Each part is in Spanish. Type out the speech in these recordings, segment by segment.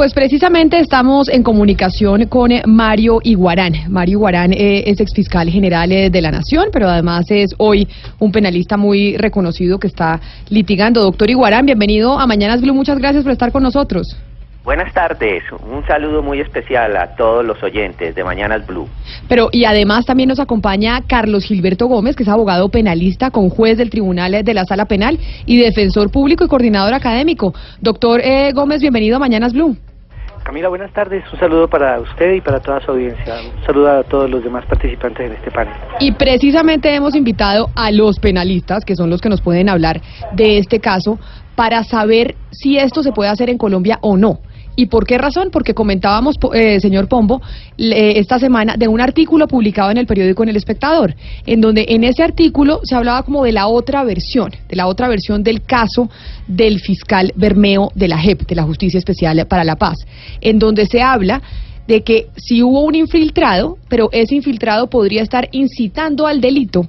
Pues precisamente estamos en comunicación con eh, Mario Iguarán. Mario Iguarán eh, es exfiscal general eh, de la Nación, pero además es hoy un penalista muy reconocido que está litigando. Doctor Iguarán, bienvenido a Mañanas Blue. Muchas gracias por estar con nosotros. Buenas tardes, un saludo muy especial a todos los oyentes de Mañanas Blue. Pero y además también nos acompaña Carlos Gilberto Gómez, que es abogado penalista, con juez del Tribunal de la Sala Penal y defensor público y coordinador académico. Doctor Gómez, bienvenido a Mañanas Blue. Camila, buenas tardes. Un saludo para usted y para toda su audiencia. Un saludo a todos los demás participantes en este panel. Y precisamente hemos invitado a los penalistas, que son los que nos pueden hablar de este caso, para saber si esto se puede hacer en Colombia o no. ¿Y por qué razón? Porque comentábamos, eh, señor Pombo, esta semana de un artículo publicado en el periódico En el Espectador, en donde en ese artículo se hablaba como de la otra versión, de la otra versión del caso del fiscal Bermeo de la JEP, de la Justicia Especial para la Paz, en donde se habla de que si hubo un infiltrado, pero ese infiltrado podría estar incitando al delito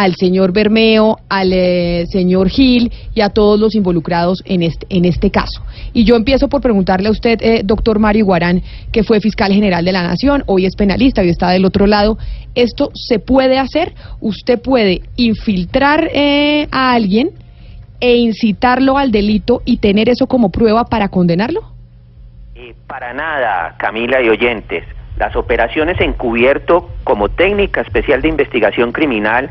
al señor Bermeo, al eh, señor Gil y a todos los involucrados en este, en este caso. Y yo empiezo por preguntarle a usted, eh, doctor Mario Guarán, que fue fiscal general de la Nación, hoy es penalista, hoy está del otro lado. ¿Esto se puede hacer? ¿Usted puede infiltrar eh, a alguien e incitarlo al delito y tener eso como prueba para condenarlo? para nada, Camila y oyentes. Las operaciones encubierto como técnica especial de investigación criminal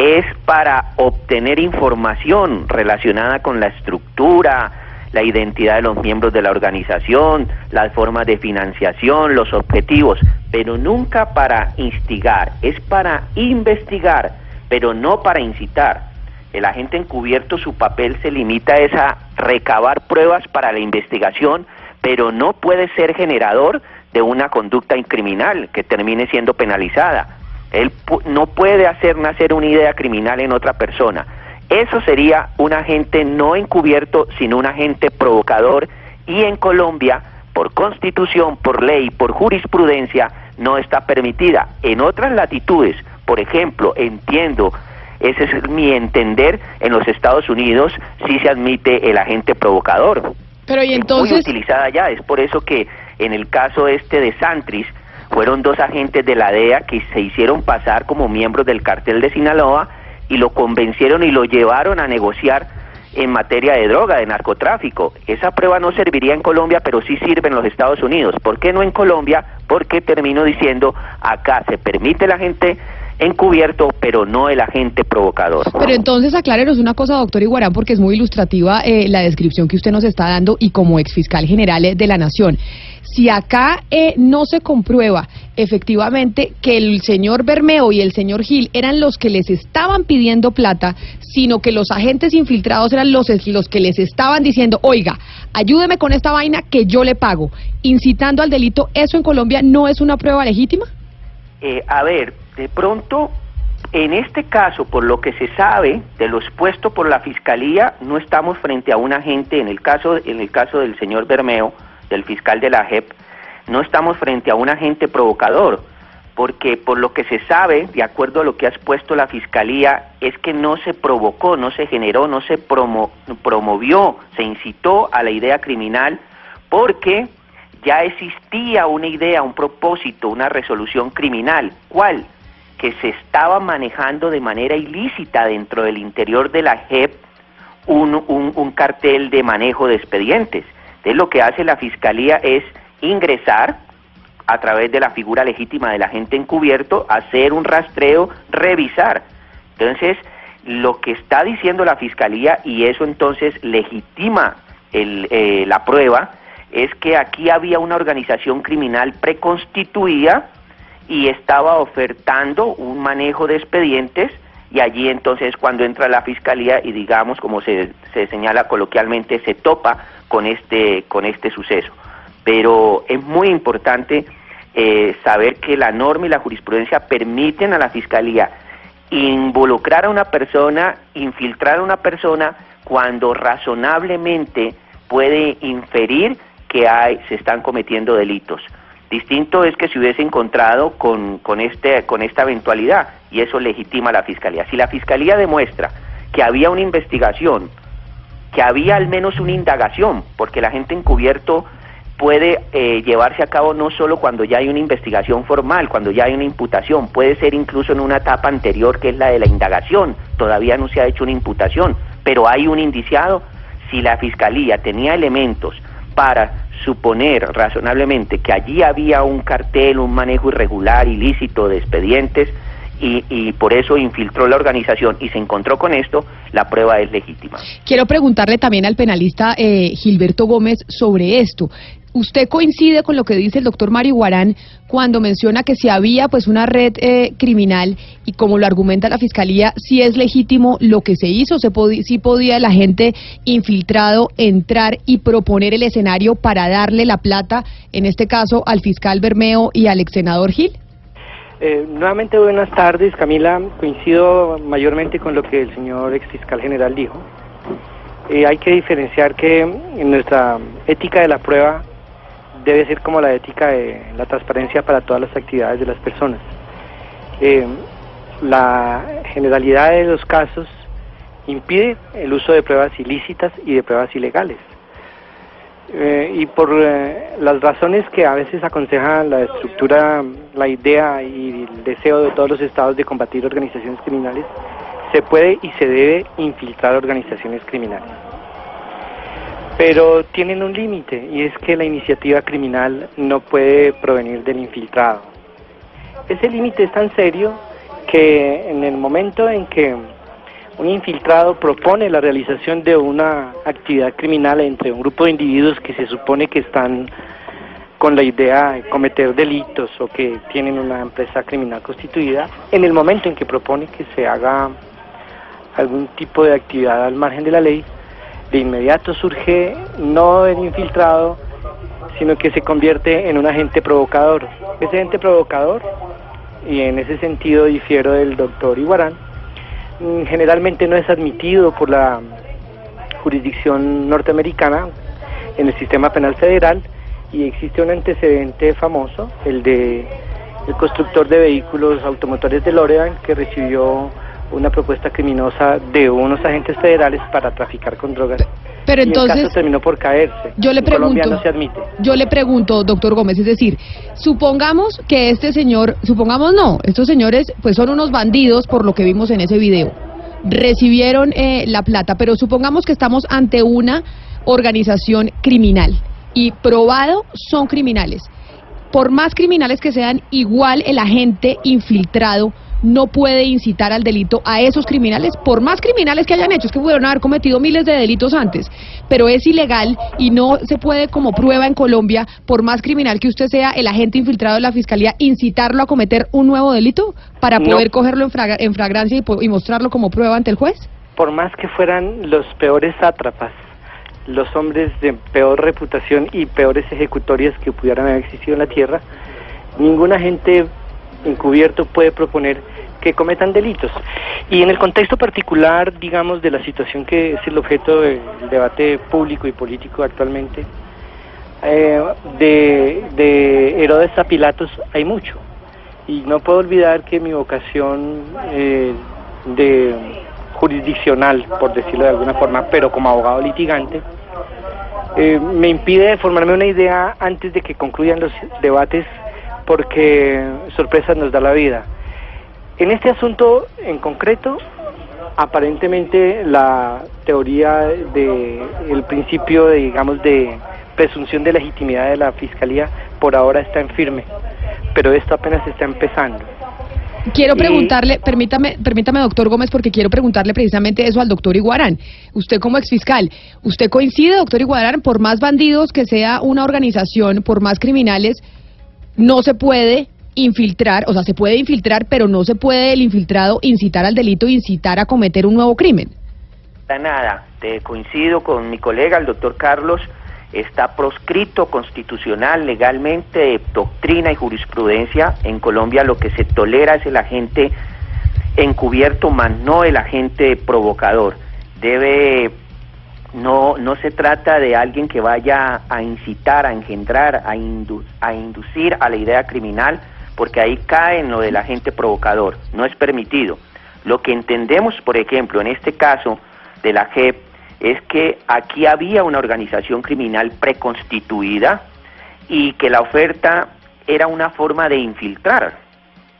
es para obtener información relacionada con la estructura, la identidad de los miembros de la organización, las formas de financiación, los objetivos, pero nunca para instigar, es para investigar, pero no para incitar. El agente encubierto su papel se limita a recabar pruebas para la investigación, pero no puede ser generador de una conducta criminal que termine siendo penalizada. Él no puede hacer nacer una idea criminal en otra persona. Eso sería un agente no encubierto, sino un agente provocador y en Colombia, por constitución, por ley, por jurisprudencia, no está permitida. En otras latitudes, por ejemplo, entiendo, ese es mi entender, en los Estados Unidos sí se admite el agente provocador. Pero y entonces... muy utilizada ya, es por eso que en el caso este de Santris, fueron dos agentes de la DEA que se hicieron pasar como miembros del cartel de Sinaloa y lo convencieron y lo llevaron a negociar en materia de droga, de narcotráfico. Esa prueba no serviría en Colombia, pero sí sirve en los Estados Unidos. ¿Por qué no en Colombia? Porque termino diciendo, acá se permite la gente encubierto, pero no el agente provocador. Pero entonces aclárenos una cosa, doctor Iguarán, porque es muy ilustrativa eh, la descripción que usted nos está dando y como exfiscal general de la Nación. Si acá eh, no se comprueba efectivamente que el señor Bermeo y el señor Gil eran los que les estaban pidiendo plata, sino que los agentes infiltrados eran los, los que les estaban diciendo, oiga, ayúdeme con esta vaina que yo le pago, incitando al delito, ¿eso en Colombia no es una prueba legítima? Eh, a ver, de pronto, en este caso, por lo que se sabe de lo expuesto por la fiscalía, no estamos frente a un agente, en el caso, en el caso del señor Bermeo, del fiscal de la JEP, no estamos frente a un agente provocador, porque por lo que se sabe, de acuerdo a lo que ha expuesto la fiscalía, es que no se provocó, no se generó, no se promovió, se incitó a la idea criminal, porque ya existía una idea, un propósito, una resolución criminal. ¿Cuál? Que se estaba manejando de manera ilícita dentro del interior de la JEP un, cartel de manejo de expedientes. Entonces lo que hace la Fiscalía es ingresar a través de la figura legítima del agente encubierto, hacer un rastreo, revisar. Entonces, lo que está diciendo la Fiscalía, y eso entonces legitima el, eh, la prueba, es que aquí había una organización criminal preconstituida y estaba ofertando un manejo de expedientes y allí entonces cuando entra la fiscalía y digamos como se, se señala coloquialmente se topa con este con este suceso pero es muy importante eh, saber que la norma y la jurisprudencia permiten a la fiscalía involucrar a una persona infiltrar a una persona cuando razonablemente puede inferir que hay, se están cometiendo delitos. Distinto es que se hubiese encontrado con, con, este, con esta eventualidad y eso legitima a la Fiscalía. Si la Fiscalía demuestra que había una investigación, que había al menos una indagación, porque la gente encubierto puede eh, llevarse a cabo no solo cuando ya hay una investigación formal, cuando ya hay una imputación, puede ser incluso en una etapa anterior que es la de la indagación, todavía no se ha hecho una imputación, pero hay un indiciado. Si la Fiscalía tenía elementos para suponer razonablemente que allí había un cartel, un manejo irregular, ilícito de expedientes, y, por eso infiltró la organización y se encontró con esto, la prueba es legítima. Quiero preguntarle también al penalista eh, Gilberto Gómez sobre esto. ¿Usted coincide con lo que dice el doctor Mario Guarán cuando menciona que si había pues una red eh, criminal y como lo argumenta la fiscalía, si es legítimo lo que se hizo, se si podía la gente infiltrado entrar y proponer el escenario para darle la plata, en este caso al fiscal Bermeo y al ex senador Gil? Eh, nuevamente buenas tardes, Camila. Coincido mayormente con lo que el señor ex fiscal general dijo. Eh, hay que diferenciar que nuestra ética de la prueba debe ser como la ética de la transparencia para todas las actividades de las personas. Eh, la generalidad de los casos impide el uso de pruebas ilícitas y de pruebas ilegales. Eh, y por eh, las razones que a veces aconsejan la estructura, la idea y el deseo de todos los estados de combatir organizaciones criminales, se puede y se debe infiltrar organizaciones criminales pero tienen un límite y es que la iniciativa criminal no puede provenir del infiltrado. Ese límite es tan serio que en el momento en que un infiltrado propone la realización de una actividad criminal entre un grupo de individuos que se supone que están con la idea de cometer delitos o que tienen una empresa criminal constituida, en el momento en que propone que se haga algún tipo de actividad al margen de la ley, de inmediato surge no el infiltrado, sino que se convierte en un agente provocador. Ese agente provocador, y en ese sentido difiero del doctor Iguarán, generalmente no es admitido por la jurisdicción norteamericana en el sistema penal federal y existe un antecedente famoso, el de el constructor de vehículos automotores de Lorean que recibió una propuesta criminosa de unos agentes federales para traficar con drogas. Pero entonces el caso terminó por caerse. Yo le pregunto, no se admite. Yo le pregunto, doctor Gómez, es decir, supongamos que este señor, supongamos no, estos señores pues son unos bandidos por lo que vimos en ese video. Recibieron eh, la plata, pero supongamos que estamos ante una organización criminal y probado son criminales. Por más criminales que sean, igual el agente infiltrado no puede incitar al delito a esos criminales, por más criminales que hayan hecho, es que pudieron haber cometido miles de delitos antes, pero es ilegal y no se puede como prueba en Colombia, por más criminal que usted sea, el agente infiltrado de la Fiscalía, incitarlo a cometer un nuevo delito para poder cogerlo en, fragrancia y, y mostrarlo como prueba ante el juez? Por más que fueran los peores sátrapas, los hombres de peor reputación y peores ejecutorias que pudieran haber existido en la tierra, ningún agente encubierto puede proponer que cometan delitos. Y en el contexto particular, digamos, de la situación que es el objeto del debate público y político actualmente, eh, de, de, Herodes a Pilatos hay mucho. Y no puedo olvidar que mi vocación eh, de jurisdiccional, por decirlo de alguna forma, pero como abogado litigante, eh, me impide formarme una idea antes de que concluyan los debates porque sorpresas nos da la vida. En este asunto en concreto, aparentemente la teoría de el principio de, digamos de presunción de legitimidad de la fiscalía por ahora está en firme, pero esto apenas está empezando. Quiero preguntarle, permítame, permítame, doctor Gómez, porque quiero preguntarle precisamente eso al doctor Iguarán. Usted como exfiscal, ¿usted coincide, doctor Iguarán, por más bandidos que sea una organización, por más criminales, no se puede infiltrar, o sea, se puede infiltrar, pero no se puede el infiltrado incitar al delito, incitar a cometer un nuevo crimen. Nada, te coincido con mi colega, el doctor Carlos, está proscrito constitucional, legalmente, doctrina y jurisprudencia. En Colombia lo que se tolera es el agente encubierto, más no el agente provocador. Debe no, no se trata de alguien que vaya a incitar, a engendrar, a, a inducir a la idea criminal, porque ahí cae en lo del agente provocador, no es permitido. Lo que entendemos, por ejemplo, en este caso de la JEP, es que aquí había una organización criminal preconstituida y que la oferta era una forma de infiltrar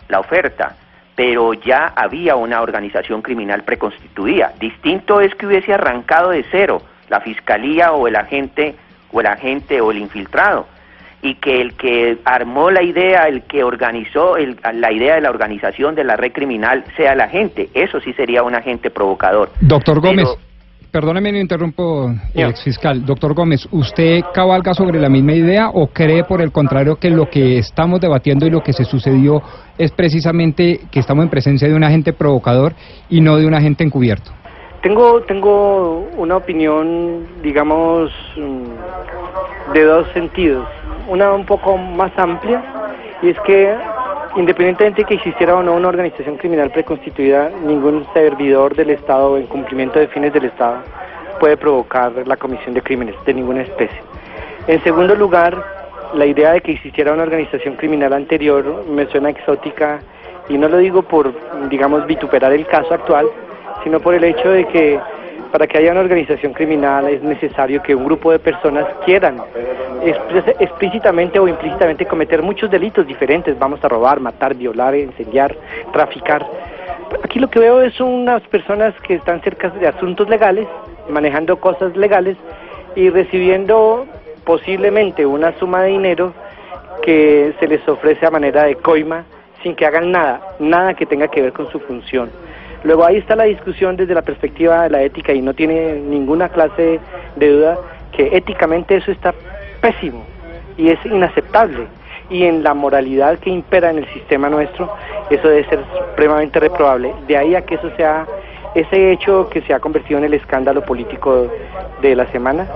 la oferta, pero ya había una organización criminal preconstituida. Distinto es que hubiese arrancado de cero la fiscalía o el agente o el agente o el infiltrado y que el que armó la idea, el que organizó la idea de la organización de la red criminal sea el agente. Eso sí sería un agente provocador. Doctor Gómez. Perdóneme, me interrumpo, ex fiscal. Doctor Gómez, ¿usted cabalga sobre la misma idea o cree, por el contrario, que lo que estamos debatiendo y lo que se sucedió es precisamente que estamos en presencia de un agente provocador y no de un agente encubierto? Tengo, tengo una opinión, digamos, mm, de dos sentidos. Una un poco más amplia, y es que independientemente de que existiera o no una organización criminal preconstituida, ningún servidor del Estado en cumplimiento de fines del Estado puede provocar la comisión de crímenes de ninguna especie. En segundo lugar, la idea de que existiera una organización criminal anterior me suena exótica y no lo digo por, digamos, vituperar el caso actual, sino por el hecho de que para que haya una organización criminal es necesario que un grupo de personas quieran explícitamente o implícitamente cometer muchos delitos diferentes. Vamos a robar, matar, violar, incendiar, traficar. Aquí lo que veo es unas personas que están cerca de asuntos legales, manejando cosas legales y recibiendo posiblemente una suma de dinero que se les ofrece a manera de coima sin que hagan nada, nada que tenga que ver con su función. Luego ahí está la discusión desde la perspectiva de la ética y no tiene ninguna clase de duda que éticamente eso está pésimo y es inaceptable. Y en la moralidad que impera en el sistema nuestro, eso debe ser supremamente reprobable. De ahí a que eso sea ese hecho que se ha convertido en el escándalo político de la semana,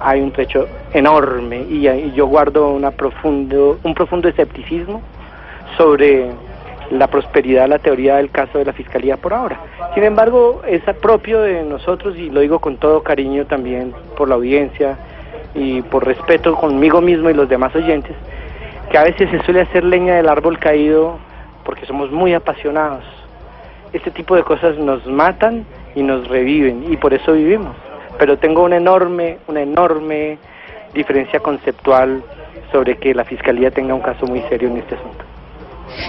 hay un trecho enorme y, yo guardo una profundo, un profundo escepticismo sobre la prosperidad, la teoría del caso de la Fiscalía por ahora. Sin embargo, es propio de nosotros, y lo digo con todo cariño también por la audiencia y por respeto conmigo mismo y los demás oyentes, que a veces se suele hacer leña del árbol caído porque somos muy apasionados. Este tipo de cosas nos matan y nos reviven, y por eso vivimos. Pero tengo una enorme, una enorme diferencia conceptual sobre que la Fiscalía tenga un caso muy serio en este asunto.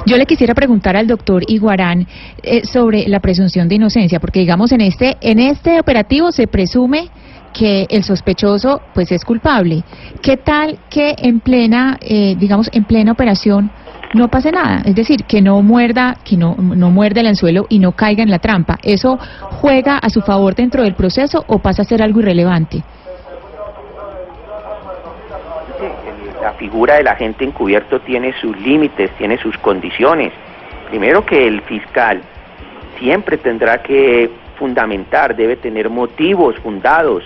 Yo le quisiera preguntar al doctor Iguarán eh, sobre la presunción de inocencia, porque digamos en este, en este operativo se presume que el sospechoso pues es culpable. ¿Qué tal que en plena, eh, digamos, en plena operación no pase nada? Es decir, que no muerda, que no, no muerde el anzuelo y no caiga en la trampa. ¿Eso juega a su favor dentro del proceso o pasa a ser algo irrelevante? La figura del agente encubierto tiene sus límites, tiene sus condiciones. Primero que el fiscal siempre tendrá que fundamentar, debe tener motivos fundados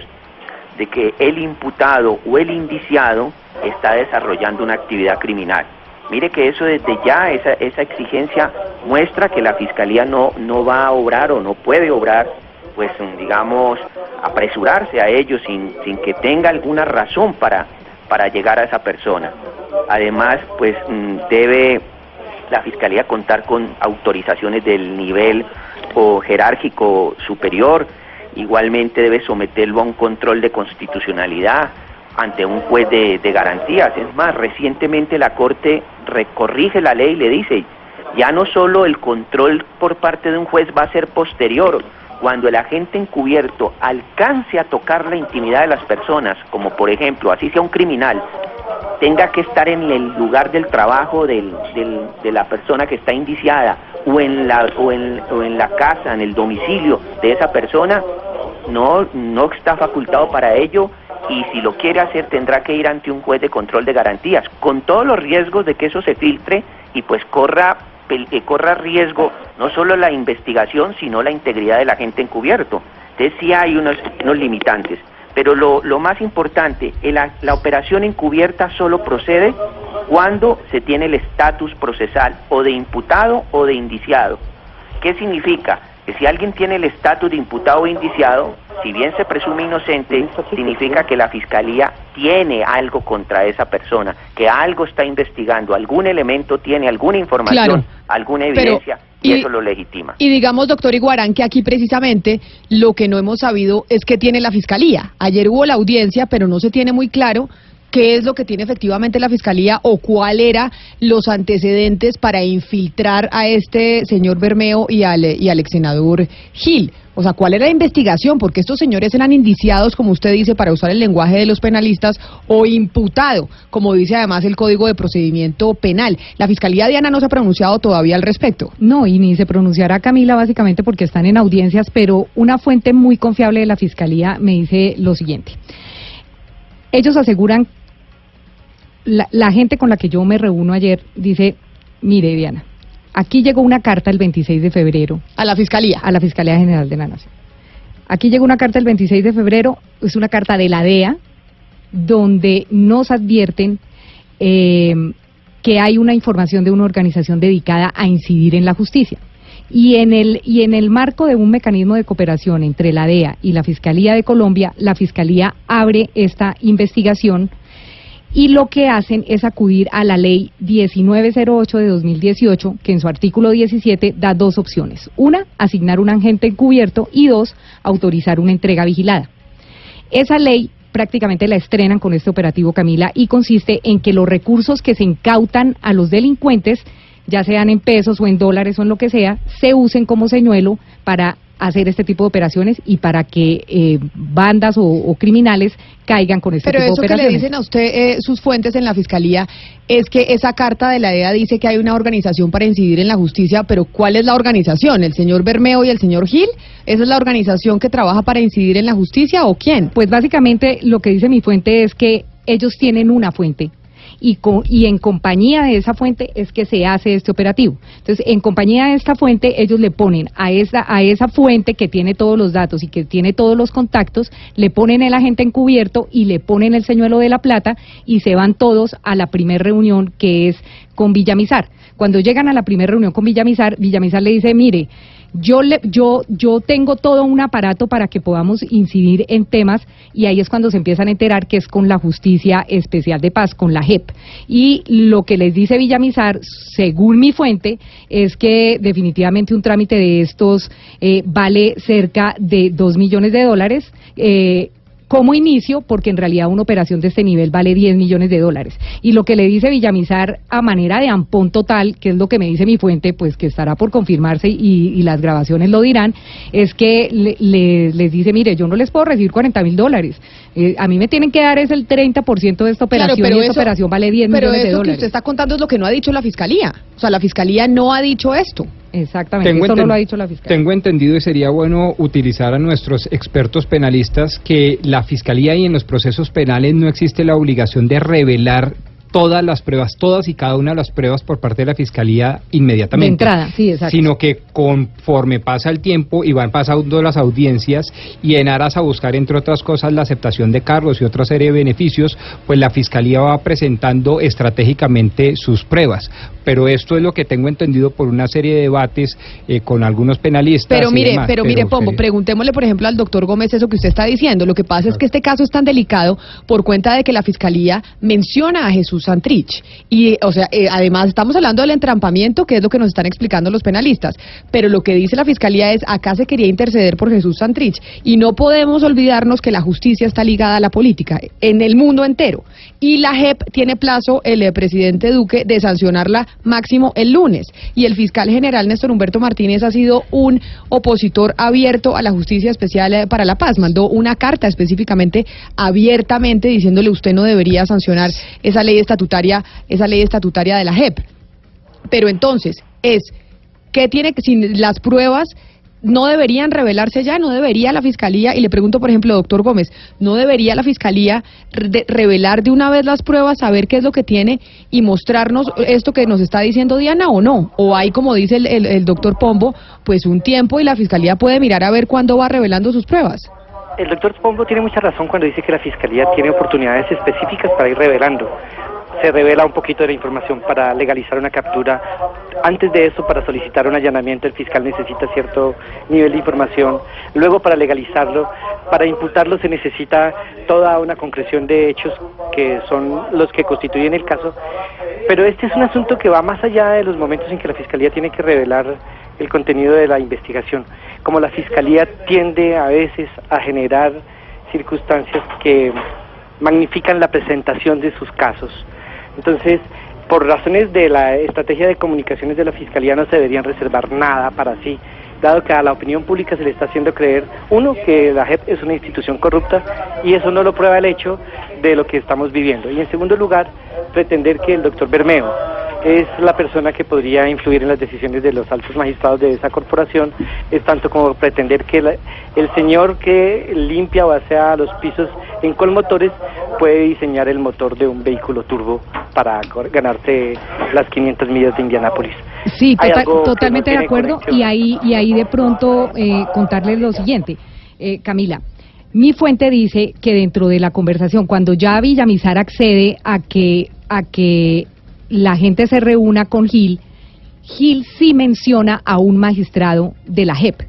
de que el imputado o el indiciado está desarrollando una actividad criminal. Mire que eso desde ya, esa, esa exigencia muestra que la fiscalía no, no va a obrar o no puede obrar, pues digamos, apresurarse a ello sin, sin que tenga alguna razón para para llegar a esa persona. Además, pues mm, debe la Fiscalía contar con autorizaciones del nivel o jerárquico superior, igualmente debe someterlo a un control de constitucionalidad ante un juez de, de garantías. Es más, recientemente la Corte recorrige la ley y le dice, ya no solo el control por parte de un juez va a ser posterior, cuando el agente encubierto alcance a tocar la intimidad de las personas, como por ejemplo, así sea un criminal, tenga que estar en el lugar del trabajo del, de la persona que está indiciada o en, la, o, en, o en la casa, en el domicilio de esa persona, no, no está facultado para ello y si lo quiere hacer tendrá que ir ante un juez de control de garantías, con todos los riesgos de que eso se filtre y pues corra corra riesgo no solo la investigación, sino la integridad del agente encubierto. Entonces sí hay unos, unos limitantes. Pero lo, lo más importante, la operación encubierta solo procede cuando se tiene el estatus procesal o de imputado o de indiciado. ¿Qué significa? Que si alguien tiene el estatus de imputado o indiciado, si bien se presume inocente, significa que la fiscalía tiene algo contra esa persona, que algo está investigando, algún elemento tiene, alguna información, alguna evidencia. y, eso lo legitima. Y digamos, doctor Iguarán, que aquí precisamente lo que no hemos sabido es que tiene la Fiscalía. Ayer hubo la audiencia, pero no se tiene muy claro qué es lo que tiene efectivamente la Fiscalía o cuál era los antecedentes para infiltrar a este señor Bermeo y al, y al ex Gil. O sea, ¿cuál era la investigación? Porque estos señores eran indiciados, como usted dice, para usar el lenguaje de los penalistas, o imputado, como dice además el Código de Procedimiento Penal. La Fiscalía Diana no se ha pronunciado todavía al respecto. No, y ni se pronunciará Camila básicamente porque están en audiencias, pero una fuente muy confiable de la Fiscalía me dice lo siguiente. Ellos aseguran, la, la gente con la que yo me reúno ayer dice, mire Diana, Aquí llegó una carta el 26 de febrero. A la Fiscalía. A la Fiscalía General de la Nación. Aquí llegó una carta el 26 de febrero, es una carta de la DEA, donde nos advierten eh, que hay una información de una organización dedicada a incidir en la justicia. Y en, el, y en el marco de un mecanismo de cooperación entre la DEA y la Fiscalía de Colombia, la Fiscalía abre esta investigación y lo que hacen es acudir a la ley 1908 de 2018, que en su artículo 17 da dos opciones. Una, asignar un agente encubierto y dos, autorizar una entrega vigilada. Esa ley prácticamente la estrenan con este operativo Camila y consiste en que los recursos que se incautan a los delincuentes, ya sean en pesos o en dólares o en lo que sea, se usen como señuelo para hacer este tipo de operaciones y para que eh, bandas o, criminales caigan con este tipo de operaciones. Pero eso que le dicen a usted eh, sus fuentes en la fiscalía es que esa carta de la DEA dice que hay una organización para incidir en la justicia, pero ¿cuál es la organización? ¿El señor Bermeo y el señor Gil? ¿Esa es la organización que trabaja para incidir en la justicia o quién? Pues básicamente lo que dice mi fuente es que ellos tienen una fuente y, y en compañía de esa fuente es que se hace este operativo. Entonces, en compañía de esta fuente, ellos le ponen a esa, a esa fuente que tiene todos los datos y que tiene todos los contactos, le ponen el agente encubierto y le ponen el señuelo de la plata y se van todos a la primera reunión que es con Villamizar. Cuando llegan a la primera reunión con Villamizar, Villamizar le dice, mire, yo, le, yo, yo tengo todo un aparato para que podamos incidir en temas y ahí es cuando se empiezan a enterar que es con la Justicia Especial de Paz, con la JEP. Y lo que les dice Villamizar, según mi fuente, es que definitivamente un trámite de estos eh, vale cerca de dos millones de dólares. Eh, como inicio, porque en realidad una operación de este nivel vale 10 millones de dólares. Y lo que le dice Villamizar a manera de ampón total, que es lo que me dice mi fuente, pues que estará por confirmarse y, las grabaciones lo dirán, es que le, les dice, mire, yo no les puedo recibir 40 mil dólares. Eh, a mí me tienen que dar es el 30% de esta operación y esta operación vale 10 millones de dólares. Pero eso que usted está contando es lo que no ha dicho la Fiscalía. O sea, la Fiscalía no ha dicho esto. Exactamente, tengo eso no lo ha dicho la Fiscalía. Tengo entendido y sería bueno utilizar a nuestros expertos penalistas que la Fiscalía y en los procesos penales no existe la obligación de revelar todas las pruebas, todas y cada una de las pruebas por parte de la Fiscalía inmediatamente. De entrada, sí, exacto. Sino que conforme pasa el tiempo y van pasando las audiencias y en aras a buscar, entre otras cosas, la aceptación de cargos y otra serie de beneficios, pues la Fiscalía va presentando estratégicamente sus pruebas. Pero esto es lo que tengo entendido por una serie de debates eh, con algunos penalistas. Pero mire, pero, mire, Pombo, preguntémosle, por ejemplo, al doctor Gómez eso que usted está diciendo. Lo que pasa es que este caso es tan delicado por cuenta de que la Fiscalía menciona a Jesús Santrich. Y, o sea, eh, además estamos hablando del entrampamiento, que es lo que nos están explicando los penalistas. Pero lo que dice la Fiscalía es, acá se quería interceder por Jesús Santrich. Y no podemos olvidarnos que la justicia está ligada a la política en el mundo entero. Y la JEP tiene plazo, el eh, presidente Duque, de sancionarla máximo el lunes. Y el fiscal general Néstor Humberto Martínez ha sido un opositor abierto a la justicia especial eh, para la paz. Mandó una carta específicamente abiertamente diciéndole usted no debería sancionar esa ley estatutaria, esa ley estatutaria de la JEP. Pero entonces, es que tiene que, sin las pruebas no deberían revelarse ya, no debería la Fiscalía, y le pregunto, por ejemplo, doctor Gómez, ¿no debería la Fiscalía revelar de una vez las pruebas, saber qué es lo que tiene y mostrarnos esto que nos está diciendo Diana o no? ¿O hay, como dice el, el doctor Pombo, pues un tiempo y la Fiscalía puede mirar a ver cuándo va revelando sus pruebas? El doctor Pombo tiene mucha razón cuando dice que la Fiscalía tiene oportunidades específicas para ir revelando se revela un poquito de la información para legalizar una captura. Antes de eso, para solicitar un allanamiento, el fiscal necesita cierto nivel de información. Luego, para legalizarlo, para imputarlo, se necesita toda una concreción de hechos que son los que constituyen el caso. Pero este es un asunto que va más allá de los momentos en que la fiscalía tiene que revelar el contenido de la investigación. Como la fiscalía tiende a veces a generar circunstancias que magnifican la presentación de sus casos. Entonces, por razones de la estrategia de comunicaciones de la Fiscalía no se deberían reservar nada para sí, dado que a la opinión pública se le está haciendo creer, uno, que la JEP es una institución corrupta y eso no lo prueba el hecho de lo que estamos viviendo. Y en segundo lugar, pretender que el doctor Bermeo, es la persona que podría influir en las decisiones de los altos magistrados de esa corporación, es tanto como pretender que el señor que limpia o hace los pisos en Colmotores puede diseñar el motor de un vehículo turbo para ganarse las 500 millas de Indianápolis. Sí, totalmente de acuerdo y ahí, y ahí de pronto eh, contarles lo siguiente, eh, Camila. Mi fuente dice que dentro de la conversación, cuando ya Villamizar accede a que, a que la gente se reúna con Gil, Gil sí menciona a un magistrado de la JEP.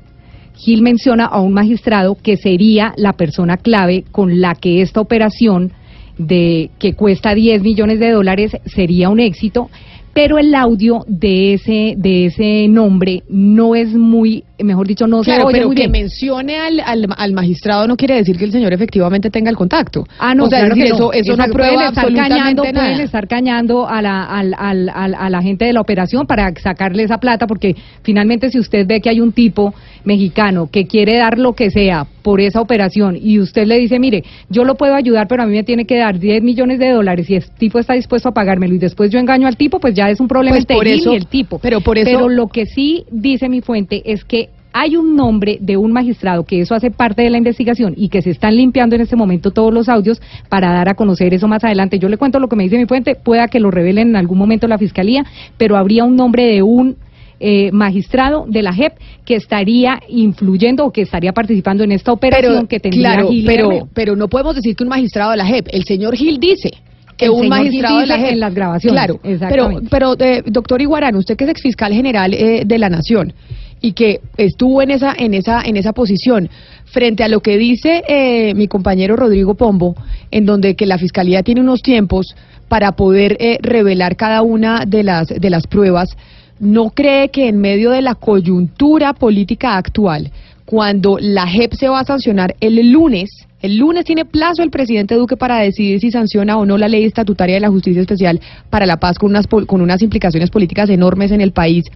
Gil menciona a un magistrado que sería la persona clave con la que esta operación de que cuesta 10 millones de dólares sería un éxito pero el audio de ese de ese nombre no es muy mejor dicho no se oye pero muy que bien. mencione al, al, magistrado no quiere decir que el señor efectivamente tenga el contacto ah no o sea, claro que eso, eso no prueba estar absolutamente cañando, nada. pueden estar cañando a la al, al, al- a la gente de la operación para sacarle esa plata porque finalmente si usted ve que hay un tipo mexicano que quiere dar lo que sea por esa operación y usted le dice mire yo lo puedo ayudar pero a mí me tiene que dar 10 millones de dólares y el tipo está dispuesto a pagármelo y después yo engaño al tipo pues ya es un problema Pues por eso- y el tipo pero por eso- pero lo que sí dice mi fuente es que hay un nombre de un magistrado que eso hace parte de la investigación y que se están limpiando en este momento todos los audios para dar a conocer eso más adelante. Yo le cuento lo que me dice mi fuente, pueda que lo revelen en algún momento la fiscalía, pero habría un nombre de un eh, magistrado de la JEP que estaría influyendo o que estaría participando en esta operación pero que tendría claro, Gil pero pero no podemos decir que un magistrado de la JEP el señor Gil dice que un magistrado de la JEP en las grabaciones, claro pero pero eh, doctor Iguarán usted que es exfiscal general eh, de la nación y que estuvo en esa en esa en esa posición frente a lo que dice eh, mi compañero Rodrigo Pombo en donde que la fiscalía tiene unos tiempos para poder eh, revelar cada una de las de las pruebas ¿No cree que en medio de la coyuntura política actual, cuando la JEP se va a sancionar el lunes, el lunes tiene plazo el presidente Duque para decidir si sanciona o no la ley estatutaria de la justicia especial para la paz con unas, con unas implicaciones políticas enormes en el país,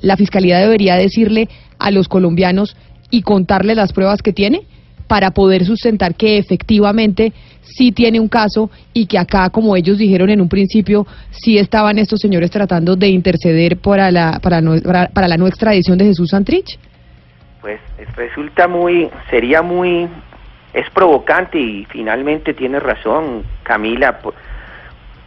la Fiscalía debería decirle a los colombianos y contarles las pruebas que tiene para poder sustentar que efectivamente sí tiene un caso y que acá, como ellos dijeron en un principio, sí estaban estos señores tratando de interceder para la, para, no- para, la no extradición de Jesús Santrich. Pues es- resulta muy, sería muy, es provocante y finalmente tiene razón Camila,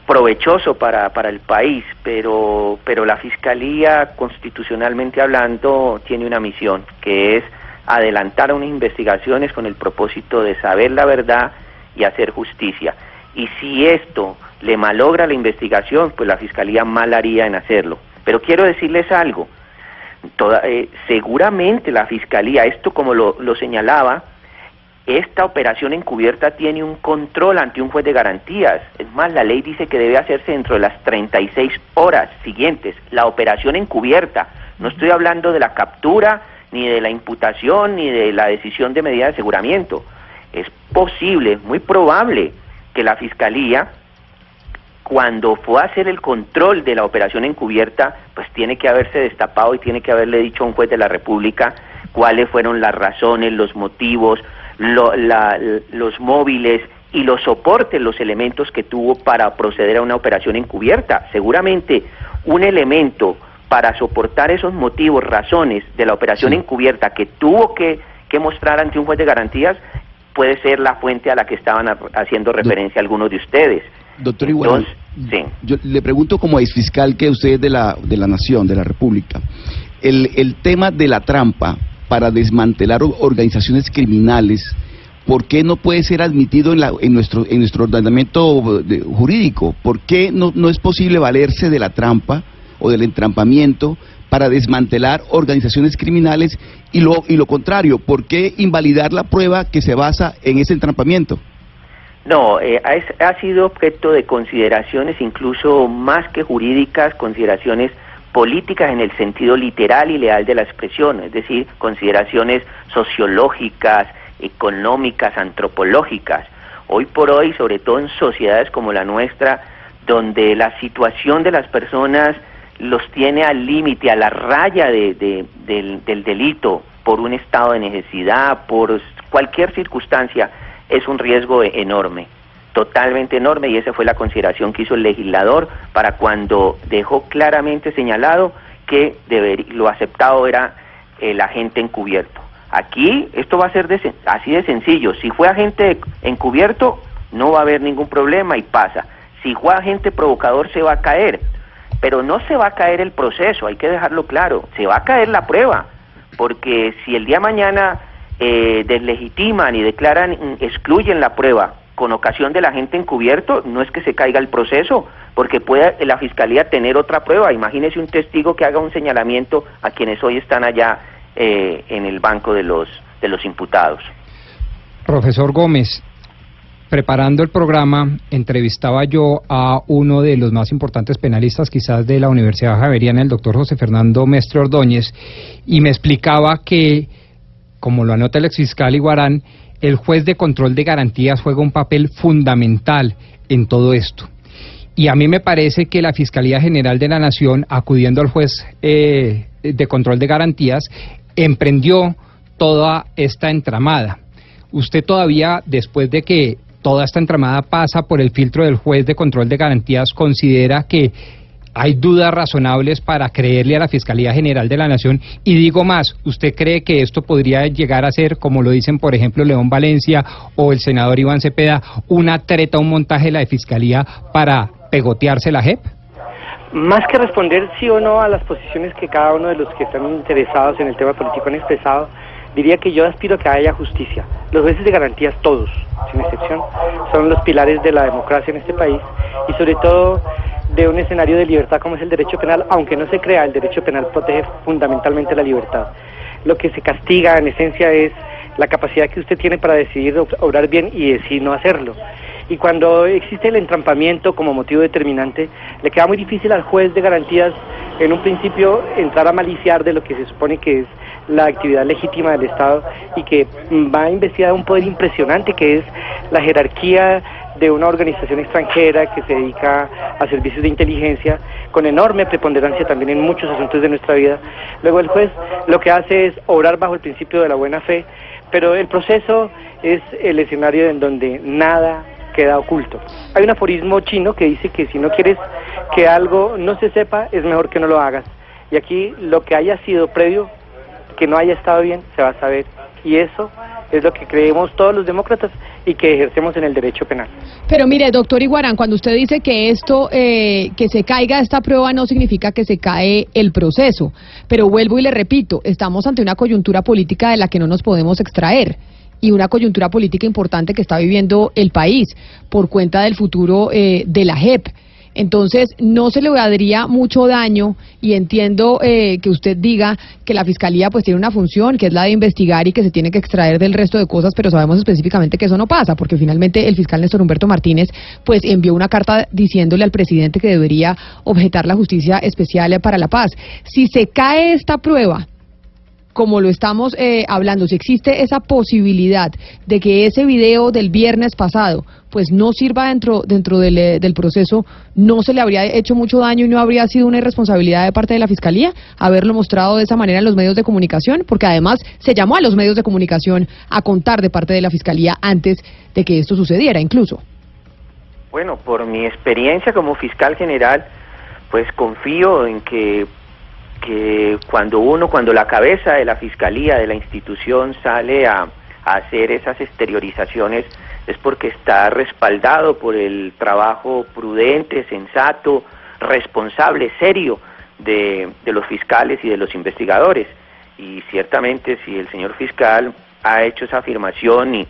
provechoso para, para el país, pero, pero la Fiscalía, constitucionalmente hablando, tiene una misión, que es adelantar unas investigaciones con el propósito de saber la verdad y hacer justicia. Y si esto le malogra la investigación, pues la Fiscalía mal haría en hacerlo. Pero quiero decirles algo, Toda- eh, seguramente la Fiscalía, esto como lo, lo señalaba, esta operación encubierta tiene un control ante un juez de garantías. Es más, la ley dice que debe hacerse dentro de las 36 horas siguientes. La operación encubierta. No estoy hablando de la captura, ni de la imputación, ni de la decisión de medida de aseguramiento. Es posible, muy probable, que la Fiscalía cuando fue a hacer el control de la operación encubierta, pues tiene que haberse destapado y tiene que haberle dicho a un juez de la República cuáles fueron las razones, los motivos, la- los móviles y los soportes, los elementos que tuvo para proceder a una operación encubierta. Seguramente un elemento para soportar esos motivos, razones de la operación Sí. encubierta que tuvo que, que mostrar ante un juez de garantías puede ser la fuente a la que estaban haciendo referencia algunos de ustedes. Doctor Entonces, sí. yo le pregunto como exfiscal que usted es de la, de la Nación, de la República, el, el tema de la trampa para desmantelar organizaciones criminales, ¿por qué no puede ser admitido en, la, en, nuestro, en nuestro ordenamiento de- jurídico? ¿Por qué no, no es posible valerse de la trampa o del entrampamiento para desmantelar organizaciones criminales y lo, y lo contrario? ¿Por qué invalidar la prueba que se basa en ese entrampamiento? No, eh, es- ha sido objeto de consideraciones incluso más que jurídicas, consideraciones políticas en el sentido literal y leal de la expresión, es decir, consideraciones sociológicas, económicas, antropológicas. Hoy por hoy, sobre todo en sociedades como la nuestra, donde la situación de las personas los tiene al límite, a la raya de, del, del delito por un estado de necesidad, por cualquier circunstancia, es un riesgo enorme totalmente enorme y esa fue la consideración que hizo el legislador para cuando dejó claramente señalado que lo aceptado era el agente encubierto. Aquí esto va a ser así de sencillo. Si fue agente encubierto, no va a haber ningún problema y pasa. Si fue agente provocador, se va a caer. Pero no se va a caer el proceso, hay que dejarlo claro. Se va a caer la prueba. Porque si el día mañana eh, deslegitiman y declaran, excluyen la prueba con ocasión del agente encubierto, no es que se caiga el proceso, porque puede la fiscalía tener otra prueba. Imagínese un testigo que haga un señalamiento a quienes hoy están allá eh, en el banco de los, de los imputados. Profesor Gómez, preparando el programa, entrevistaba yo a uno de los más importantes penalistas quizás de la Universidad Javeriana, el doctor José Fernando Mestre Ordóñez, y me explicaba que, como lo anota el exfiscal Iguarán, el juez de control de garantías juega un papel fundamental en todo esto. Y a mí me parece que la Fiscalía General de la Nación, acudiendo al juez eh, de control de garantías, emprendió toda esta entramada. Usted todavía, después de que toda esta entramada pasa por el filtro del juez de control de garantías, considera que hay dudas razonables para creerle a la Fiscalía General de la Nación y digo más, ¿usted cree que esto podría llegar a ser, como lo dicen por ejemplo León Valencia o el senador Iván Cepeda, una treta, un montaje de la Fiscalía para pegotearse la JEP? Más que responder sí o no a las posiciones que cada uno de los que están interesados en el tema político han expresado, diría que yo aspiro a que haya justicia. Los jueces de garantías, todos, sin excepción, son los pilares de la democracia en este país y sobre todo de un escenario de libertad como es el derecho penal, aunque no se crea, el derecho penal protege fundamentalmente la libertad. Lo que se castiga en esencia es la capacidad que usted tiene para decidir obrar bien y decir no hacerlo. Y cuando existe el entrampamiento como motivo determinante, le queda muy difícil al juez de garantías en un principio entrar a maliciar de lo que se supone que es la actividad legítima del Estado y que va a investigar un poder impresionante que es la jerarquía de una organización extranjera que se dedica a servicios de inteligencia con enorme preponderancia también en muchos asuntos de nuestra vida. Luego el juez lo que hace es obrar bajo el principio de la buena fe, pero el proceso es el escenario en donde nada queda oculto. Hay un aforismo chino que dice que si no quieres que algo no se sepa, es mejor que no lo hagas. Y aquí lo que haya sido previo, que no haya estado bien, se va a saber. Y eso es lo que creemos todos los demócratas y que ejercemos en el derecho penal. Pero mire, doctor Iguarán, cuando usted dice que esto, eh, que se caiga esta prueba no significa que se cae el proceso, pero vuelvo y le repito, estamos ante una coyuntura política de la que no nos podemos extraer y una coyuntura política importante que está viviendo el país por cuenta del futuro eh, de la JEP. Entonces, no se le daría mucho daño y entiendo eh, que usted diga que la Fiscalía pues tiene una función, que es la de investigar y que se tiene que extraer del resto de cosas, pero sabemos específicamente que eso no pasa, porque finalmente el fiscal Néstor Humberto Martínez pues envió una carta diciéndole al presidente que debería objetar la justicia especial para la paz. Si se cae esta prueba, como lo estamos eh, hablando, si existe esa posibilidad de que ese video del viernes pasado pues no sirva dentro dentro del, eh, del, proceso, no se le habría hecho mucho daño y no habría sido una irresponsabilidad de parte de la Fiscalía haberlo mostrado de esa manera en los medios de comunicación, porque además se llamó a los medios de comunicación a contar de parte de la Fiscalía antes de que esto sucediera incluso. Bueno, por mi experiencia como fiscal general, pues confío en que que cuando uno, cuando la cabeza de la fiscalía, de la institución sale a, hacer esas exteriorizaciones, es porque está respaldado por el trabajo prudente, sensato, responsable, serio de, de los fiscales y de los investigadores. Y ciertamente si el señor fiscal ha hecho esa afirmación y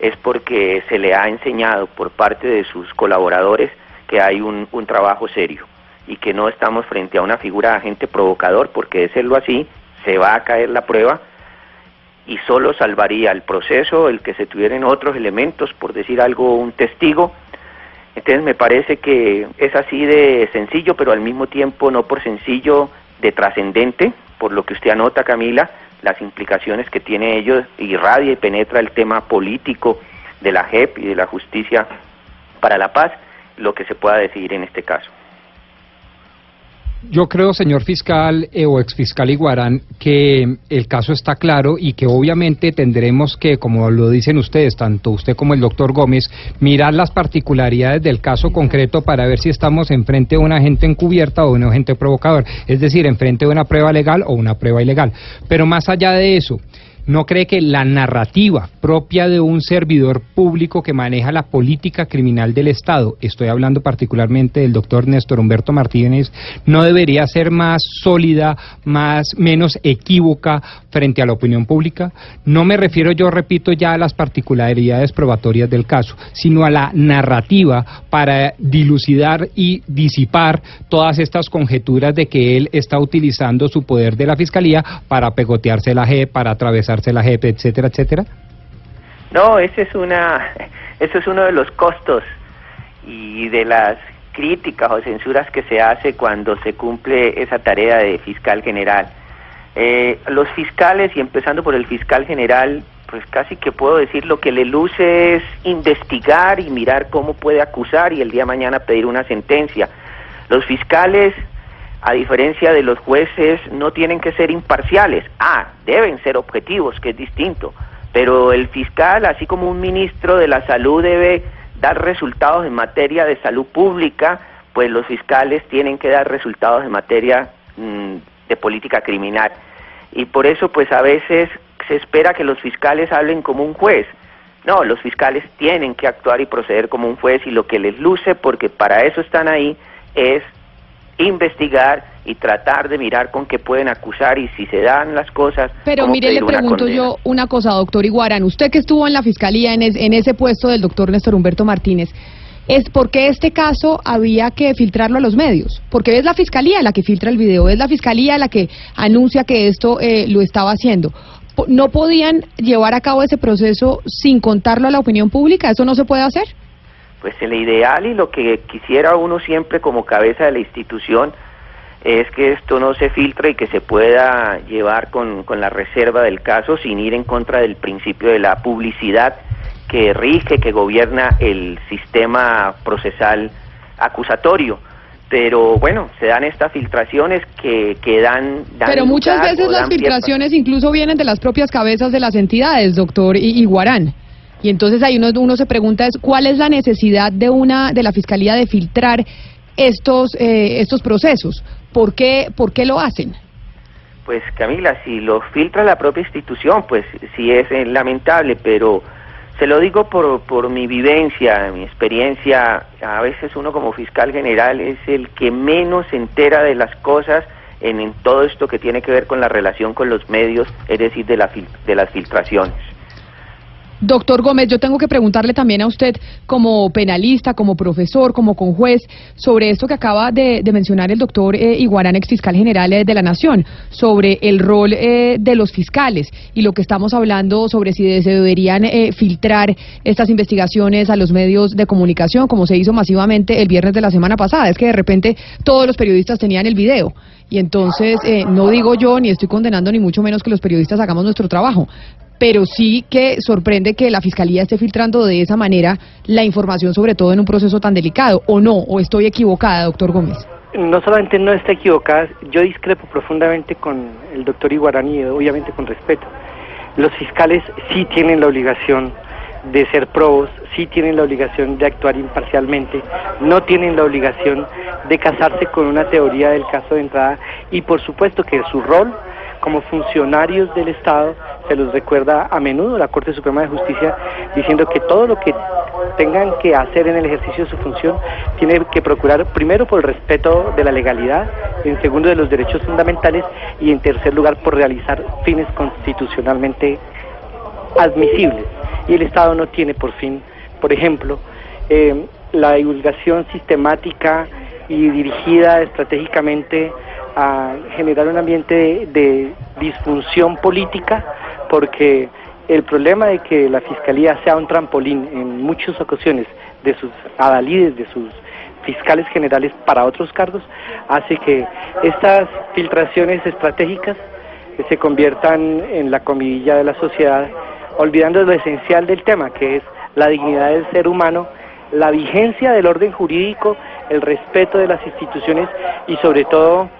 es porque se le ha enseñado por parte de sus colaboradores que hay un, un trabajo serio y que no estamos frente a una figura de agente provocador, porque de serlo así, se va a caer la prueba y solo salvaría el proceso el que se tuvieran otros elementos, por decir algo, un testigo. Entonces me parece que es así de sencillo, pero al mismo tiempo no por sencillo de trascendente, por lo que usted anota, Camila, las implicaciones que tiene ello, irradia y penetra el tema político de la JEP y de la Justicia para la Paz lo que se pueda decidir en este caso. Yo creo, señor fiscal eh, o exfiscal Iguarán, que el caso está claro y que obviamente tendremos que, como lo dicen ustedes, tanto usted como el doctor Gómez, mirar las particularidades del caso concreto para ver si estamos enfrente de un agente encubierta o un agente provocador, es decir, enfrente de una prueba legal o una prueba ilegal. Pero más allá de eso, ¿No cree que la narrativa propia de un servidor público que maneja la política criminal del Estado, estoy hablando particularmente del doctor Néstor Humberto Martínez, no debería ser más sólida, más menos equívoca frente a la opinión pública? No me refiero yo, repito, ya a las particularidades probatorias del caso, sino a la narrativa para dilucidar y disipar todas estas conjeturas de que él está utilizando su poder de la Fiscalía para pegotearse la G, para atravesar la JEP, etcétera, etcétera? No, ese es una, eso es uno de los costos y de las críticas o censuras que se hace cuando se cumple esa tarea de fiscal general. Eh, los fiscales, y empezando por el fiscal general, pues casi que puedo decir lo que le luce es investigar y mirar cómo puede acusar y el día de mañana pedir una sentencia. Los fiscales a diferencia de los jueces, no tienen que ser imparciales. Ah, deben ser objetivos, que es distinto. Pero el fiscal, así como un ministro de la salud debe dar resultados en materia de salud pública, pues los fiscales tienen que dar resultados en materia mm, de política criminal. Y por eso, pues a veces se espera que los fiscales hablen como un juez. No, los fiscales tienen que actuar y proceder como un juez y lo que les luce, porque para eso están ahí, es investigar y tratar de mirar con qué pueden acusar y si se dan las cosas. Pero mire, le pregunto yo una cosa, doctor Iguarán, usted que estuvo en la fiscalía en, en ese puesto del doctor Néstor Humberto Martínez, es por qué este caso había que filtrarlo a los medios, porque es la fiscalía la que filtra el video, es la fiscalía la que anuncia que esto eh, lo estaba haciendo. ¿No podían llevar a cabo ese proceso sin contarlo a la opinión pública? ¿Eso no se puede hacer? Pues el ideal y lo que quisiera uno siempre como cabeza de la institución es que esto no se filtre y que se pueda llevar con, con la reserva del caso sin ir en contra del principio de la publicidad que rige, que gobierna el sistema procesal acusatorio pero bueno, se dan estas filtraciones que, que dan, Pero muchas veces las filtraciones incluso vienen de las propias cabezas de las entidades, doctor Iguarán. Y entonces ahí uno, se pregunta es cuál es la necesidad de una de la fiscalía de filtrar estos eh, estos procesos. ¿Por qué por qué lo hacen? Pues Camila, si lo filtra la propia institución, pues sí es eh, lamentable, pero se lo digo por, por mi vivencia, mi experiencia, a veces uno como fiscal general es el que menos se entera de las cosas en, en todo esto que tiene que ver con la relación con los medios, es decir, de, la, de las filtraciones. Doctor Gómez, yo tengo que preguntarle también a usted, como penalista, como profesor, como conjuez, sobre esto que acaba de, mencionar el doctor eh, Iguarán, ex fiscal general eh, de la Nación, sobre el rol eh, de los fiscales y lo que estamos hablando sobre si se deberían eh, filtrar estas investigaciones a los medios de comunicación, como se hizo masivamente el viernes de la semana pasada. Es que de repente todos los periodistas tenían el video. Y entonces, no digo yo, ni estoy condenando, ni mucho menos que los periodistas hagamos nuestro trabajo, pero sí que sorprende que la Fiscalía esté filtrando de esa manera la información, sobre todo en un proceso tan delicado, ¿o no? ¿O estoy equivocada, doctor Gómez? No solamente no está equivocada, yo discrepo profundamente con el doctor Iguarani, obviamente con respeto. Los fiscales sí tienen la obligación de ser probos, sí tienen la obligación de actuar imparcialmente, no tienen la obligación de casarse con una teoría del caso de entrada y por supuesto que su rol como funcionarios del Estado, se los recuerda a menudo la Corte Suprema de Justicia diciendo que todo lo que tengan que hacer en el ejercicio de su función tiene que procurar primero por el respeto de la legalidad, en segundo de los derechos fundamentales y en tercer lugar por realizar fines constitucionalmente admisibles. Y el Estado no tiene por fin, por ejemplo, eh, la divulgación sistemática y dirigida estratégicamente a generar un ambiente de, disfunción política porque el problema de que la fiscalía sea un trampolín en muchas ocasiones de sus adalides, de sus fiscales generales para otros cargos, hace que estas filtraciones estratégicas se conviertan en la comidilla de la sociedad, olvidando lo esencial del tema, que es la dignidad del ser humano, la vigencia del orden jurídico, el respeto de las instituciones y sobre todo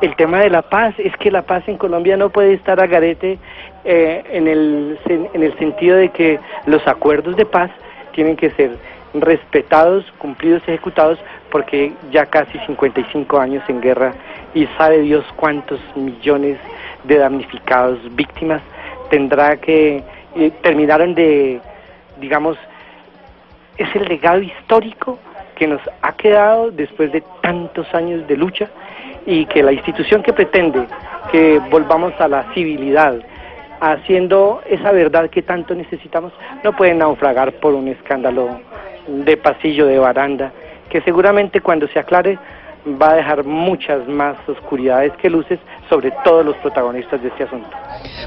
el tema de la paz. Es que la paz en Colombia no puede estar a garete eh, en, el, en el sentido de que los acuerdos de paz tienen que ser respetados, cumplidos, ejecutados, porque ya casi 55 años en guerra y sabe Dios cuántos millones de damnificados, víctimas, tendrá que eh, terminaron de, digamos, es el legado histórico que nos ha quedado después de tantos años de lucha y que la institución que pretende que volvamos a la civilidad, haciendo esa verdad que tanto necesitamos, no puede naufragar por un escándalo de pasillo, de baranda, que seguramente cuando se aclare va a dejar muchas más oscuridades que luces sobre todos los protagonistas de este asunto.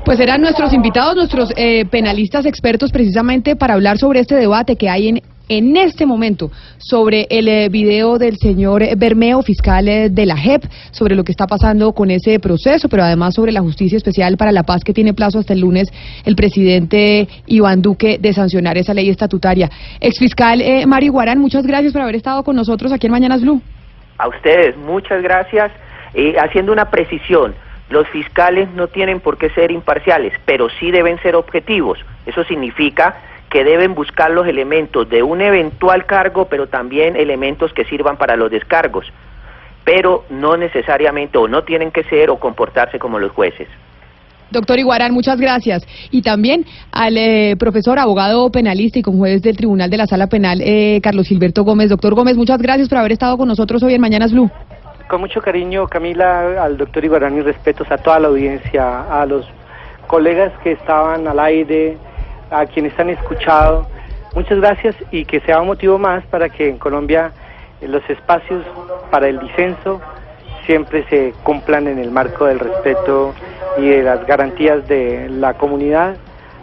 Pues serán nuestros invitados, nuestros eh, penalistas expertos precisamente para hablar sobre este debate que hay en en este momento sobre el eh, video del señor Bermeo, fiscal eh, de la JEP, sobre lo que está pasando con ese proceso, pero además sobre la Justicia Especial para la Paz que tiene plazo hasta el lunes el presidente Iván Duque de sancionar esa ley estatutaria. Exfiscal eh, Mario Guarán, muchas gracias por haber estado con nosotros aquí en Mañanas Blue. A ustedes, muchas gracias. Eh, haciendo una precisión, los fiscales no tienen por qué ser imparciales, pero sí deben ser objetivos. Eso significa que deben buscar los elementos de un eventual cargo, pero también elementos que sirvan para los descargos, pero no necesariamente o no tienen que ser o comportarse como los jueces. Doctor Iguarán, muchas gracias. Y también al eh, profesor, abogado penalista y con juez del Tribunal de la Sala Penal, eh, Carlos Gilberto Gómez. Doctor Gómez, muchas gracias por haber estado con nosotros hoy en Mañanas Blue. Con mucho cariño, Camila, al doctor Iguarán y respetos a toda la audiencia, a los colegas que estaban al aire, a quienes han escuchado. Muchas gracias y que sea un motivo más para que en Colombia los espacios para el disenso siempre se cumplan en el marco del respeto y de las garantías de la comunidad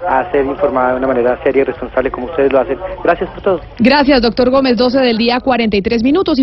a ser informada de una manera seria y responsable como ustedes lo hacen. Gracias por todo. Gracias, doctor Gómez. 12 del día, 43 minutos.